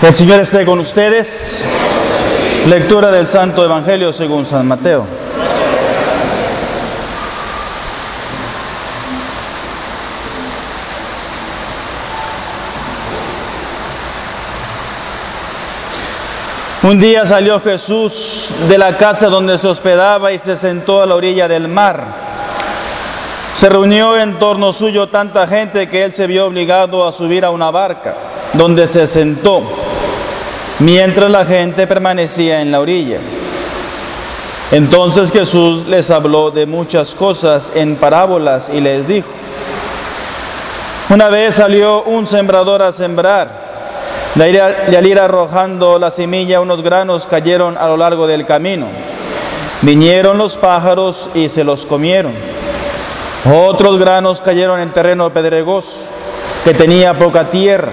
El Señor esté con ustedes. Lectura del Santo Evangelio según San Mateo. Un día salió Jesús de la casa donde se hospedaba y se sentó a la orilla del mar. Se reunió en torno suyo tanta gente que él se vio obligado a subir a una barca, donde se sentó, mientras la gente permanecía en la orilla. Entonces Jesús les habló de muchas cosas en parábolas y les dijo, una vez salió un sembrador a sembrar. De al ir arrojando la semilla, unos granos cayeron a lo largo del camino. Vinieron los pájaros y se los comieron. Otros granos cayeron en terreno pedregoso, que tenía poca tierra.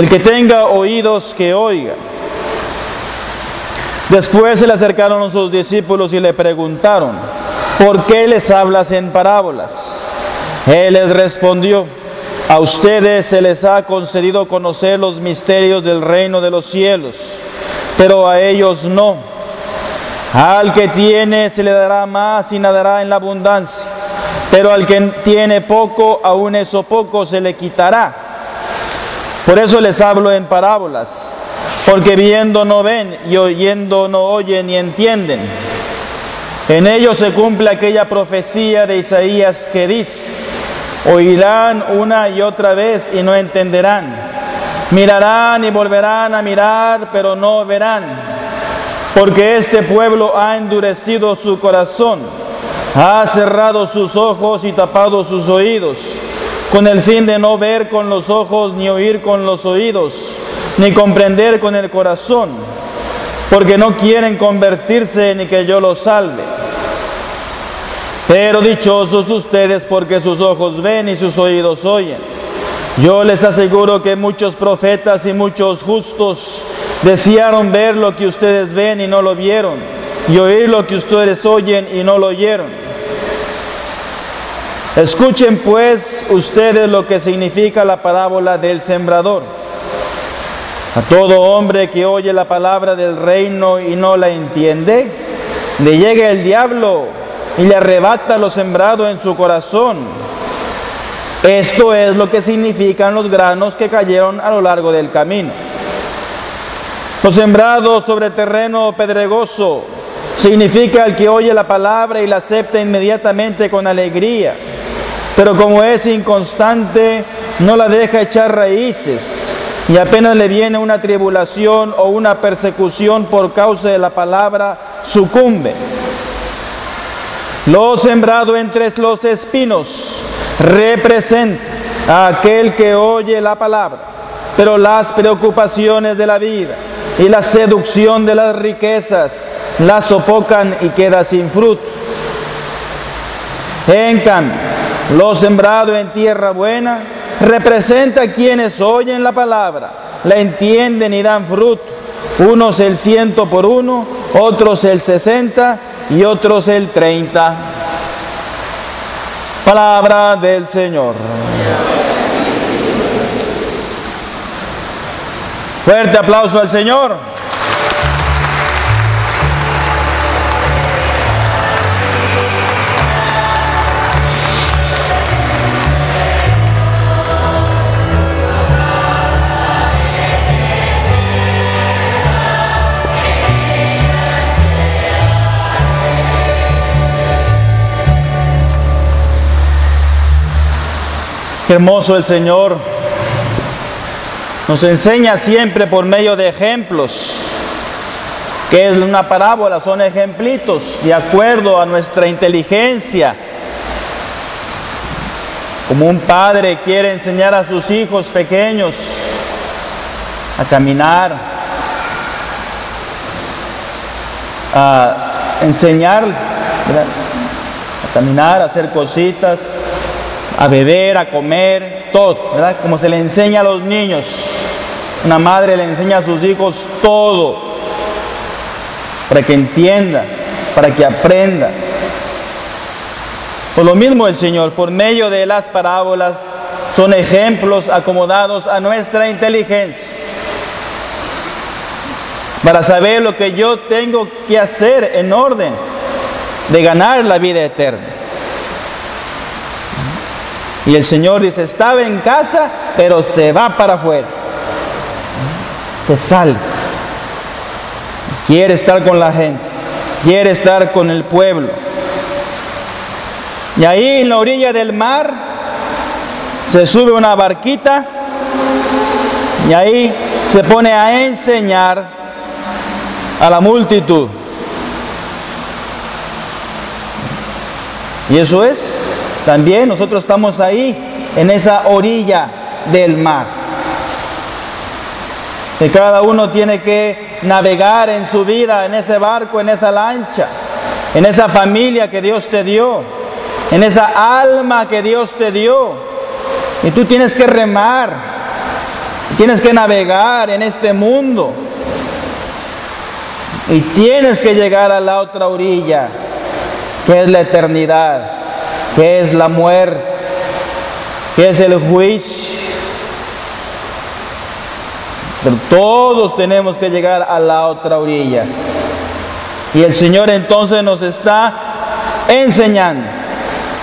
El que tenga oídos que oiga. Después se le acercaron a sus discípulos y le preguntaron, ¿por qué les hablas en parábolas? Él les respondió, a ustedes se les ha concedido conocer los misterios del reino de los cielos, pero a ellos no. Al que tiene se le dará más y nadará en la abundancia, pero al que tiene poco, aún eso poco se le quitará. Por eso les hablo en parábolas, porque viendo no ven y oyendo no oyen ni entienden. En ellos se cumple aquella profecía de Isaías que dice, Oirán una y otra vez y no entenderán. Mirarán y volverán a mirar, pero no verán. Porque este pueblo ha endurecido su corazón, ha cerrado sus ojos y tapado sus oídos, con el fin de no ver con los ojos, ni oír con los oídos, ni comprender con el corazón, porque no quieren convertirse ni que yo los salve. Pero dichosos ustedes porque sus ojos ven y sus oídos oyen. Yo les aseguro que muchos profetas y muchos justos desearon ver lo que ustedes ven y no lo vieron, y oír lo que ustedes oyen y no lo oyeron. Escuchen pues ustedes lo que significa la parábola del sembrador. A todo hombre que oye la palabra del reino y no la entiende, le llega el diablo y le arrebata lo sembrado en su corazón. Esto es lo que significan los granos que cayeron a lo largo del camino. Los sembrados sobre terreno pedregoso significa el que oye la palabra y la acepta inmediatamente con alegría, pero como es inconstante, no la deja echar raíces y apenas le viene una tribulación o una persecución por causa de la palabra, sucumbe. Lo sembrado entre los espinos representa a aquel que oye la palabra, pero las preocupaciones de la vida y la seducción de las riquezas la sofocan y queda sin fruto. En cambio, lo sembrado en tierra buena representa a quienes oyen la palabra, la entienden y dan fruto. Unos el ciento por uno, otros el sesenta y otros el 30. Palabra del Señor. Fuerte aplauso al Señor. Hermoso el Señor. Nos enseña siempre por medio de ejemplos. que es una parábola? Son ejemplitos de acuerdo a nuestra inteligencia. Como un padre quiere enseñar a sus hijos pequeños a caminar, a enseñar, a caminar, a hacer cositas, a beber, a comer, todo, ¿verdad? Como se le enseña a los niños. Una madre le enseña a sus hijos todo, para que entienda, para que aprenda. Por lo mismo el Señor, por medio de las parábolas, son ejemplos acomodados a nuestra inteligencia para saber lo que yo tengo que hacer en orden de ganar la vida eterna. Y el Señor dice, estaba en casa, pero se va para afuera. Se sale. Quiere estar con la gente. Quiere estar con el pueblo. Y ahí en la orilla del mar se sube una barquita y ahí se pone a enseñar a la multitud. Y eso es, también nosotros estamos ahí, en esa orilla del mar. Que cada uno tiene que navegar en su vida, en ese barco, en esa lancha, en esa familia que Dios te dio, en esa alma que Dios te dio. Y tú tienes que remar, tienes que navegar en este mundo. Y tienes que llegar a la otra orilla, que es la eternidad, que es la muerte, que es el juicio. Pero todos tenemos que llegar a la otra orilla. Y el Señor entonces nos está enseñando,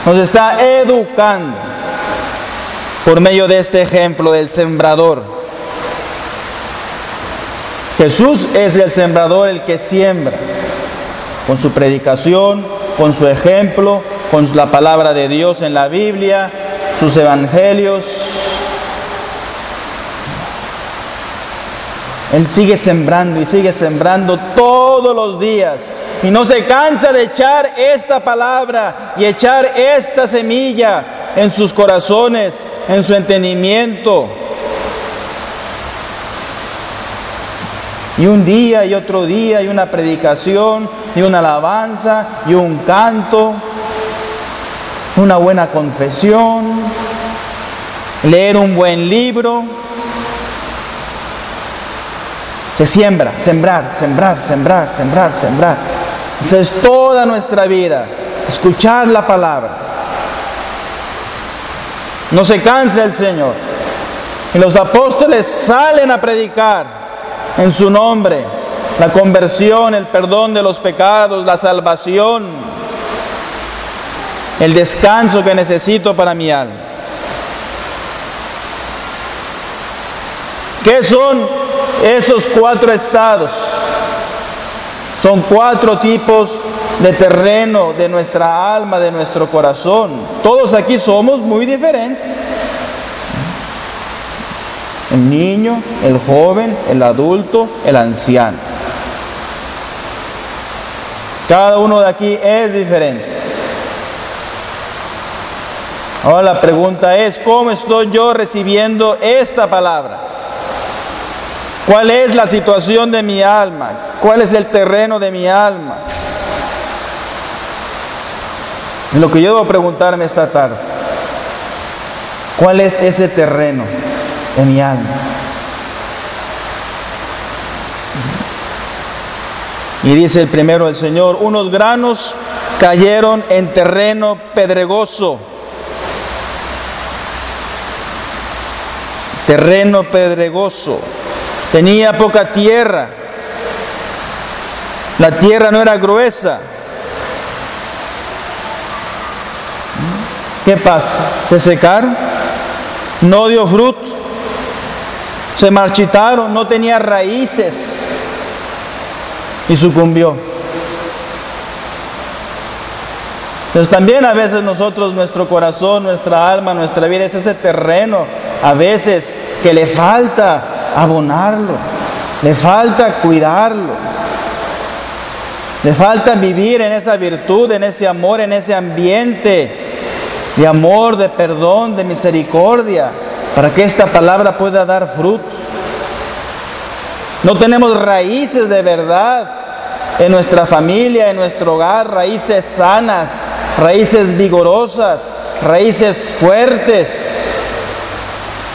nos está educando por medio de este ejemplo del sembrador. Jesús es el sembrador, el que siembra, con su predicación, con su ejemplo, con la palabra de Dios en la Biblia, sus evangelios. Él sigue sembrando y sigue sembrando todos los días y no se cansa de echar esta palabra y echar esta semilla en sus corazones, en su entendimiento. Y un día y otro día y una predicación y una alabanza y un canto, una buena confesión, leer un buen libro. Se siembra, sembrar, sembrar, sembrar, sembrar, sembrar. Esa es toda nuestra vida, escuchar la palabra. No se cansa el Señor. Y los apóstoles salen a predicar en su nombre, la conversión, el perdón de los pecados, la salvación, el descanso que necesito para mi alma. ¿Qué son esos cuatro estados? Son cuatro tipos de terreno de nuestra alma, de nuestro corazón. Todos aquí somos muy diferentes el niño, el joven, el adulto, el anciano. Cada uno de aquí es diferente. Ahora la pregunta es, ¿cómo estoy yo recibiendo esta palabra? ¿Cuál es la situación de mi alma? ¿Cuál es el terreno de mi alma? Lo que yo debo preguntarme esta tarde, ¿cuál es ese terreno? en mi alma. Y dice el primero el Señor, unos granos cayeron en terreno pedregoso. Terreno pedregoso. Tenía poca tierra. La tierra no era gruesa. ¿Qué pasa? ¿Se secaron? No dio fruto se marchitaron, no tenía raíces y sucumbió. Entonces también a veces nosotros, nuestro corazón, nuestra alma, nuestra vida es ese terreno, a veces que le falta abonarlo, le falta cuidarlo, le falta vivir en esa virtud, en ese amor, en ese ambiente de amor, de perdón, de misericordia, para que esta palabra pueda dar fruto. No tenemos raíces de verdad en nuestra familia, en nuestro hogar, raíces sanas, raíces vigorosas, raíces fuertes,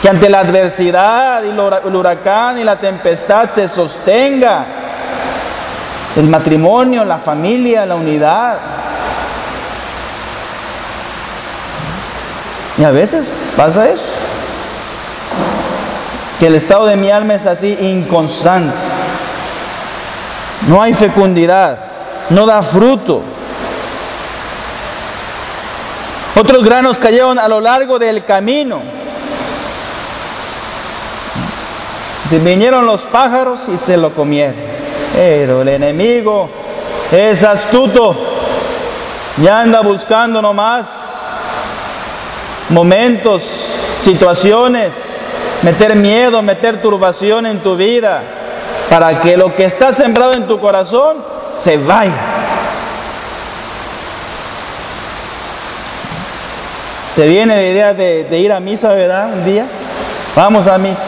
que ante la adversidad y el huracán y la tempestad se sostenga el matrimonio, la familia, la unidad. Y a veces pasa eso, que el estado de mi alma es así inconstante. No hay fecundidad, no da fruto. Otros granos cayeron a lo largo del camino. Vinieron los pájaros y se lo comieron. Pero el enemigo es astuto y anda buscando nomás momentos, situaciones, meter miedo, meter turbación en tu vida, para que lo que está sembrado en tu corazón se vaya. ¿Te viene la idea de, ir a misa, verdad? Un día. Vamos a misa.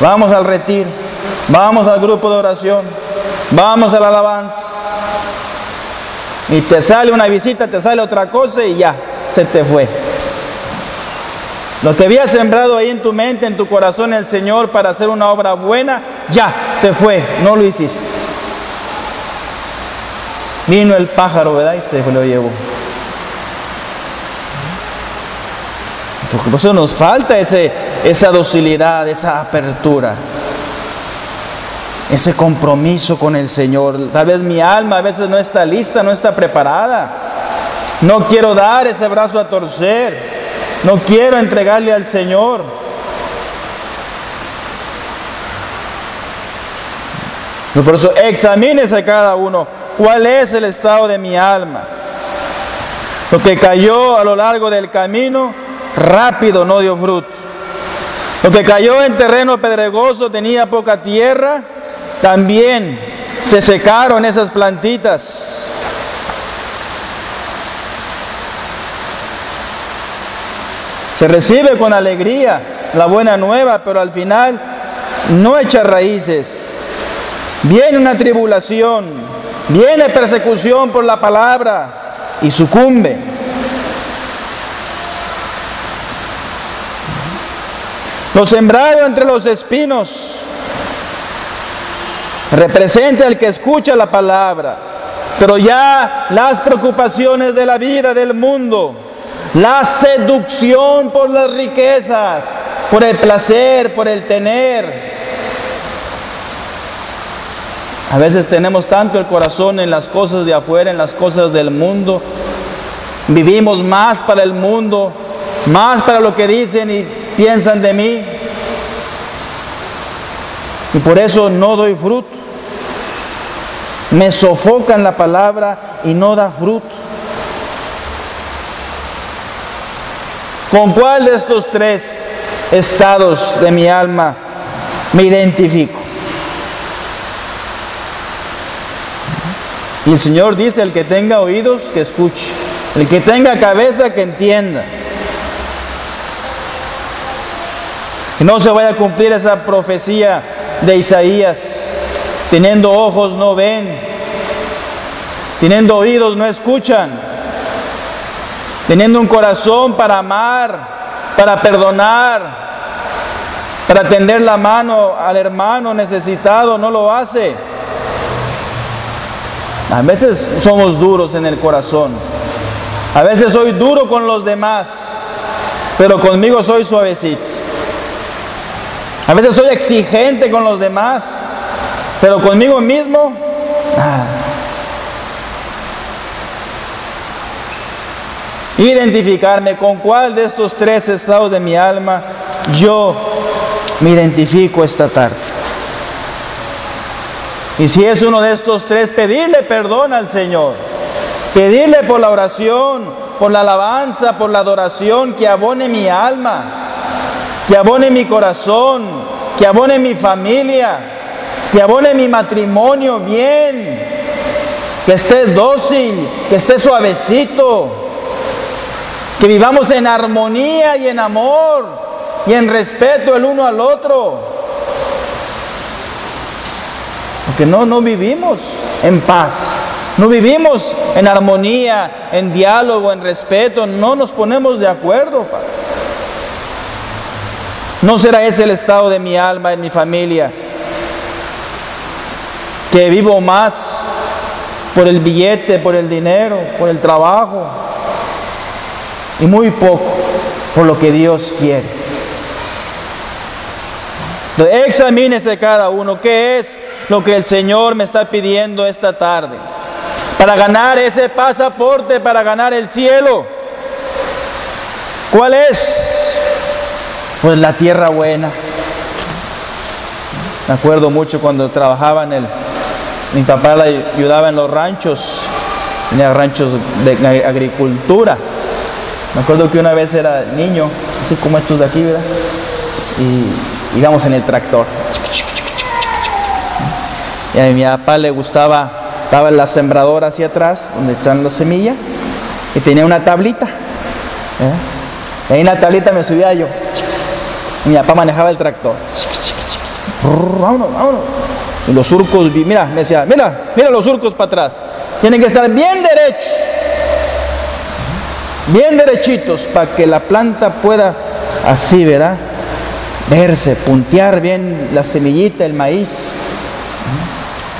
Vamos al retiro. Vamos al grupo de oración. Vamos a la alabanza. Y te sale una visita, te sale otra cosa y ya, se te fue. Lo que había sembrado ahí en tu mente, en tu corazón, el Señor para hacer una obra buena, ya se fue, no lo hiciste. Vino el pájaro, ¿verdad? Y se lo llevó. Por eso nos falta ese, esa docilidad, esa apertura, ese compromiso con el Señor. Tal vez mi alma a veces no está lista, no está preparada. No quiero dar ese brazo a torcer. No quiero entregarle al Señor. Por eso examínese cada uno cuál es el estado de mi alma. Lo que cayó a lo largo del camino rápido no dio fruto. Lo que cayó en terreno pedregoso tenía poca tierra, también se secaron esas plantitas. Se recibe con alegría la buena nueva, pero al final no echa raíces. Viene una tribulación, viene persecución por la palabra y sucumbe. Lo sembrado entre los espinos representa el que escucha la palabra, pero ya las preocupaciones de la vida del mundo, la seducción por las riquezas, por el placer, por el tener. A veces tenemos tanto el corazón en las cosas de afuera, en las cosas del mundo. Vivimos más para el mundo, más para lo que dicen y piensan de mí. Y por eso no doy fruto. Me sofocan la palabra y no da fruto. ¿Con cuál de estos tres estados de mi alma me identifico? Y el Señor dice, el que tenga oídos, que escuche. El que tenga cabeza, que entienda. Que no se vaya a cumplir esa profecía de Isaías. Teniendo ojos no ven. Teniendo oídos no escuchan. Teniendo un corazón para amar, para perdonar, para tender la mano al hermano necesitado, no lo hace. A veces somos duros en el corazón. A veces soy duro con los demás, pero conmigo soy suavecito. A veces soy exigente con los demás, pero conmigo mismo, Identificarme con cuál de estos tres estados de mi alma yo me identifico esta tarde. Y si es uno de estos tres, pedirle perdón al Señor. Pedirle por la oración, por la alabanza, por la adoración que abone mi alma que abone mi corazón, que abone mi familia, que abone mi matrimonio bien, que esté dócil, que esté suavecito, que vivamos en armonía y en amor y en respeto el uno al otro. Porque no, no vivimos en paz. No vivimos en armonía, en diálogo, en respeto. No nos ponemos de acuerdo, Padre. ¿No será ese el estado de mi alma, en mi familia? Que vivo más por el billete, por el dinero, por el trabajo, y muy poco por lo que Dios quiere. examínese cada uno qué es lo que el Señor me está pidiendo esta tarde para ganar ese pasaporte, para ganar el cielo. ¿Cuál es? Pues la tierra buena. Me acuerdo mucho cuando trabajaba en el mi papá la ayudaba en los ranchos, tenía ranchos de agricultura. Me acuerdo que una vez era niño, así como estos de aquí, ¿verdad? Y íbamos en el tractor. Y a mi papá le gustaba, estaba la sembradora hacia atrás, donde echan la semilla, y tenía una tablita. ¿eh? Y ahí en la tablita me subía yo. Mi papá manejaba el tractor. Vámonos, vámonos. Y los surcos, mira, me decía, mira, mira los surcos para atrás. Tienen que estar bien derechos, bien derechitos, para que la planta pueda así, ¿verdad? Verse, puntear bien la semillita, el maíz.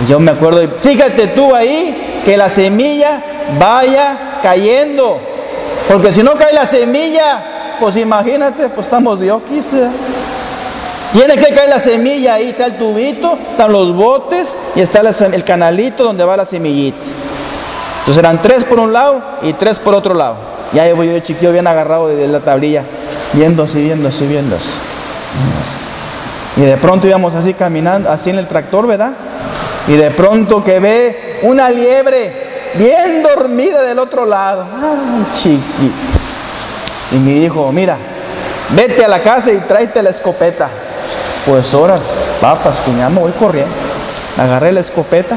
Y yo me acuerdo, fíjate tú ahí, que la semilla vaya cayendo. Porque si no cae la semilla, pues imagínate, pues estamos de oquis. Tiene que caer la semilla, ahí está el tubito, están los botes y está el canalito donde va la semillita. Entonces eran tres por un lado y tres por otro lado. Y ahí voy yo chiquillo bien agarrado de la tablilla, así, viendo así. Y de pronto íbamos así caminando, así en el tractor, ¿verdad? Y de pronto que ve una liebre bien dormida del otro lado. Ay, chiqui. Y me dijo, mira, vete a la casa y tráete la escopeta. Pues horas, papas, cuñamos, voy corriendo. Agarré la escopeta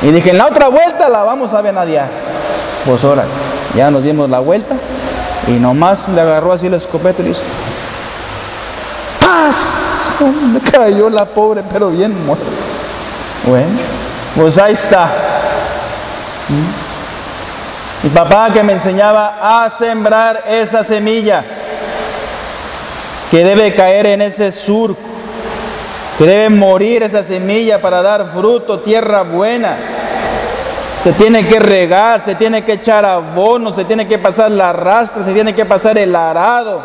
y dije, en la otra vuelta la vamos a venadiar. Pues ahora, ya nos dimos la vuelta y nomás le agarró así la escopeta y dice, ¡paz! Me cayó la pobre, pero bien muerta. Bueno, pues ahí está. Mi papá que me enseñaba a sembrar esa semilla que debe caer en ese surco que debe morir esa semilla para dar fruto, tierra buena. Se tiene que regar, se tiene que echar abono, se tiene que pasar la rastra, se tiene que pasar el arado.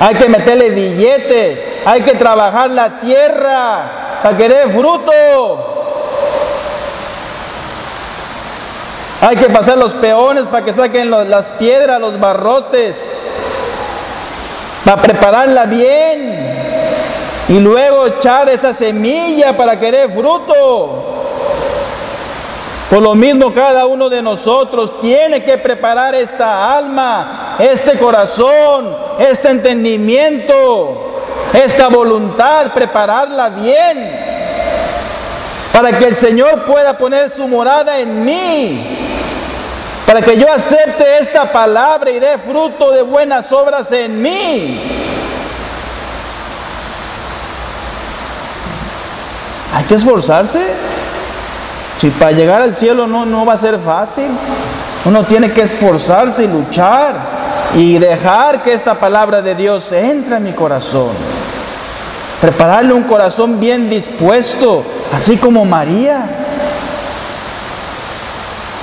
Hay que meterle billete, hay que trabajar la tierra para que dé fruto. Hay que pasar los peones para que saquen las piedras, los barrotes, para prepararla bien y luego echar esa semilla para que dé fruto. Por lo mismo cada uno de nosotros tiene que preparar esta alma, este corazón, este entendimiento, esta voluntad, prepararla bien, para que el Señor pueda poner su morada en mí, para que yo acepte esta palabra y dé fruto de buenas obras en mí. Hay que esforzarse. Si para llegar al cielo no, no va a ser fácil. Uno tiene que esforzarse y luchar y dejar que esta palabra de Dios entre en mi corazón. Prepararle un corazón bien dispuesto, así como María.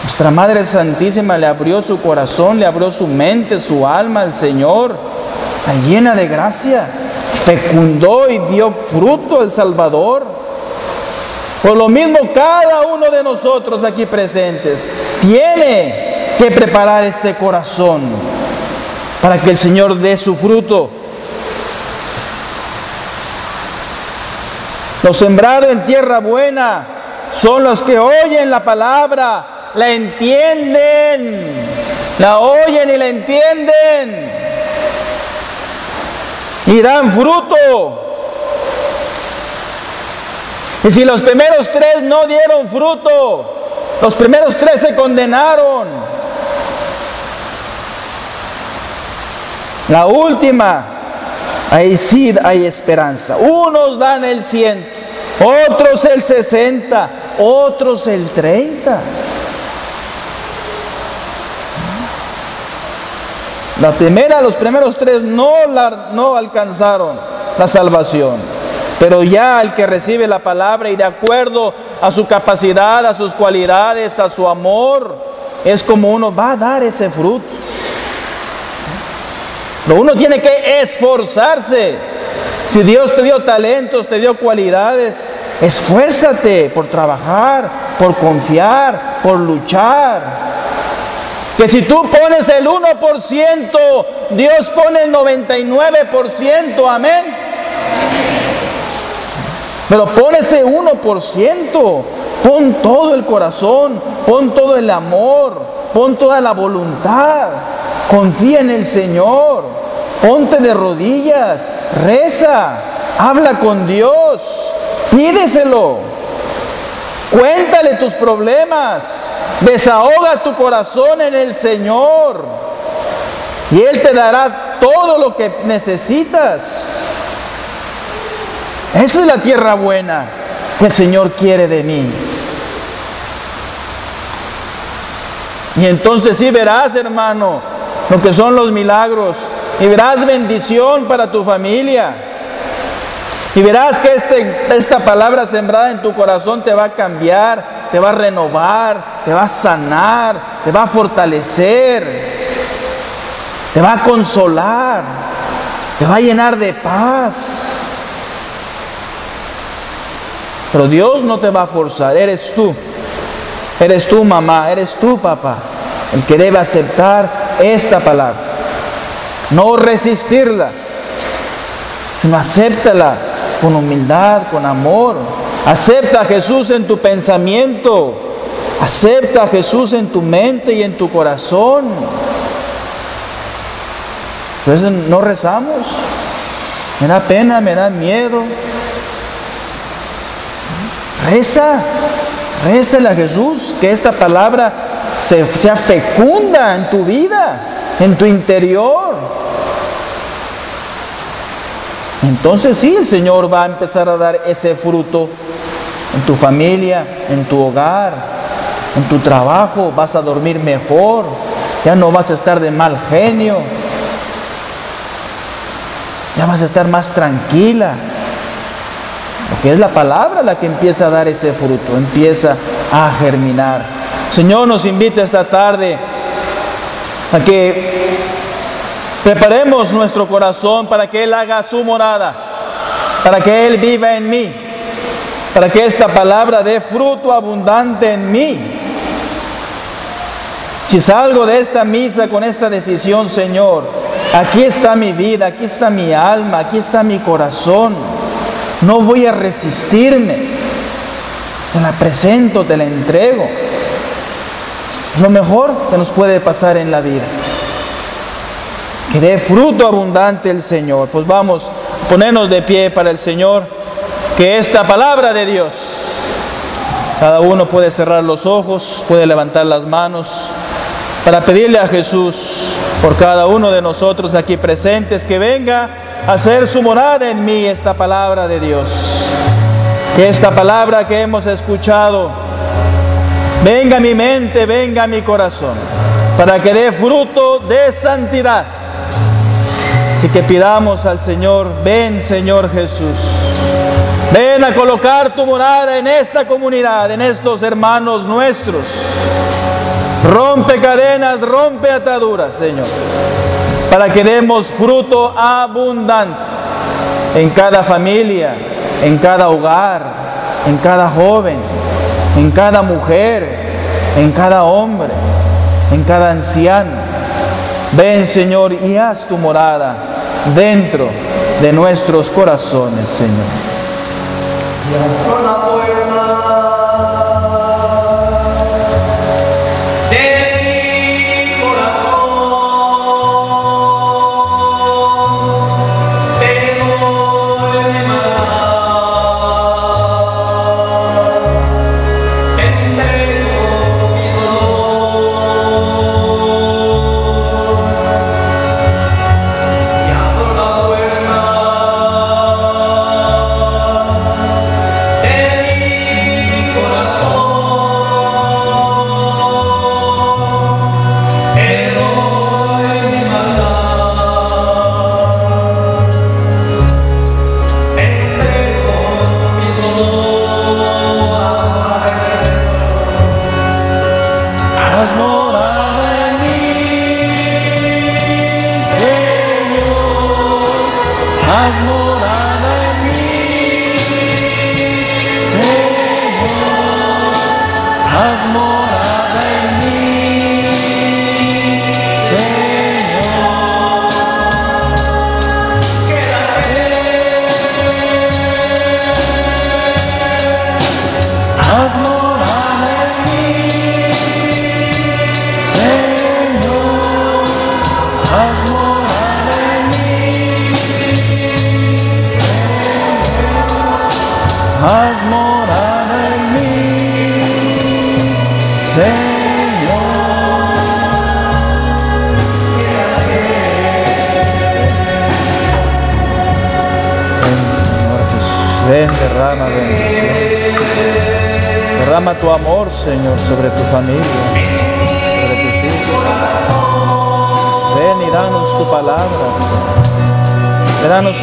Nuestra Madre Santísima le abrió su corazón, le abrió su mente, su alma al Señor, llena de gracia, fecundó y dio fruto al Salvador. Por lo mismo, cada uno de nosotros aquí presentes tiene que preparar este corazón para que el Señor dé su fruto. Los sembrados en tierra buena son los que oyen la palabra, la entienden, la oyen y la entienden y dan fruto. Y si los primeros tres no dieron fruto, los primeros tres se condenaron. La última, ahí sí hay esperanza. Unos dan el ciento, otros el 60, otros el 30. La primera, los primeros tres no, alcanzaron la salvación. Pero ya el que recibe la palabra y de acuerdo a su capacidad, a sus cualidades, a su amor, es como uno va a dar ese fruto. Pero uno tiene que esforzarse. Si Dios te dio talentos, te dio cualidades, esfuérzate por trabajar, por confiar, por luchar. Que si tú pones el 1%, Dios pone el 99%, amén. Pero pon ese 1%, pon todo el corazón, pon todo el amor, pon toda la voluntad, confía en el Señor, ponte de rodillas, reza, habla con Dios, pídeselo, cuéntale tus problemas, desahoga tu corazón en el Señor y Él te dará todo lo que necesitas. Esa es la tierra buena que el Señor quiere de mí. Y entonces sí verás, hermano, lo que son los milagros. Y verás bendición para tu familia. Y verás que este, esta palabra sembrada en tu corazón te va a cambiar, te va a renovar, te va a sanar, te va a fortalecer, te va a consolar, te va a llenar de paz. Pero Dios no te va a forzar, eres tú. Eres tú mamá, eres tú papá, el que debe aceptar esta palabra. No resistirla, sino acéptala con humildad, con amor. Acepta a Jesús en tu pensamiento. Acepta a Jesús en tu mente y en tu corazón. Entonces no rezamos. Me da pena, me da miedo. Reza, rézale a Jesús, que esta palabra sea fecunda en tu vida, en tu interior. Entonces sí, el Señor va a empezar a dar ese fruto en tu familia, en tu hogar, en tu trabajo, vas a dormir mejor, ya no vas a estar de mal genio, ya vas a estar más tranquila, porque es la palabra la que empieza a dar ese fruto, empieza a germinar. Señor nos invita esta tarde a que preparemos nuestro corazón para que Él haga su morada, para que Él viva en mí, para que esta palabra dé fruto abundante en mí. Si salgo de esta misa con esta decisión, Señor, aquí está mi vida, aquí está mi alma, aquí está mi corazón no voy a resistirme. Te la presento, te la entrego. Lo mejor que nos puede pasar en la vida. Que dé fruto abundante el Señor. Pues vamos a ponernos de pie para el Señor. Que esta palabra de Dios, cada uno puede cerrar los ojos, puede levantar las manos para pedirle a Jesús por cada uno de nosotros aquí presentes que venga hacer su morada en mí esta palabra de Dios. Que esta palabra que hemos escuchado venga a mi mente, venga a mi corazón, para que dé fruto de santidad. Así que pidamos al Señor, ven Señor Jesús, ven a colocar tu morada en esta comunidad, en estos hermanos nuestros. Rompe cadenas, rompe ataduras, Señor para que demos fruto abundante en cada familia, en cada hogar, en cada joven, en cada mujer, en cada hombre, en cada anciano. Ven Señor y haz tu morada dentro de nuestros corazones, Señor.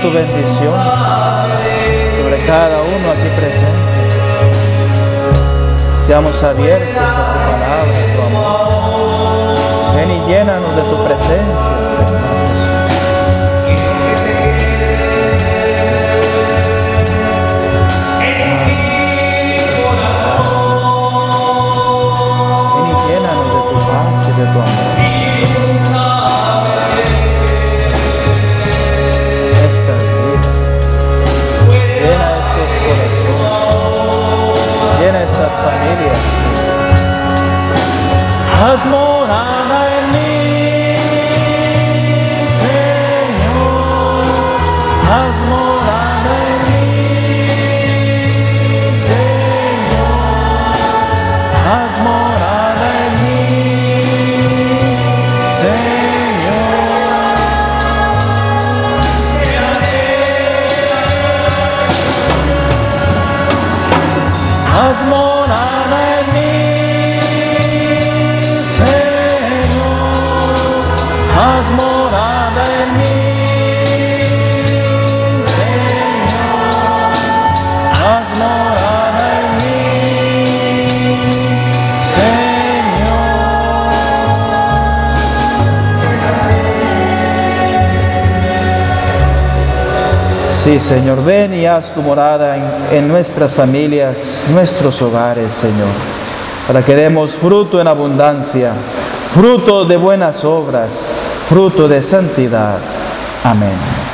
Tu bendición sobre cada uno aquí presente. Seamos abiertos a tu palabra, a amor. Ven y llénanos de tu presencia, Señor. Ven y llénanos de tu paz y de tu amor. Llena Sí, Señor, ven y haz tu morada en, en nuestras familias, nuestros hogares, Señor, para que demos fruto en abundancia, fruto de buenas obras, fruto de santidad. Amén.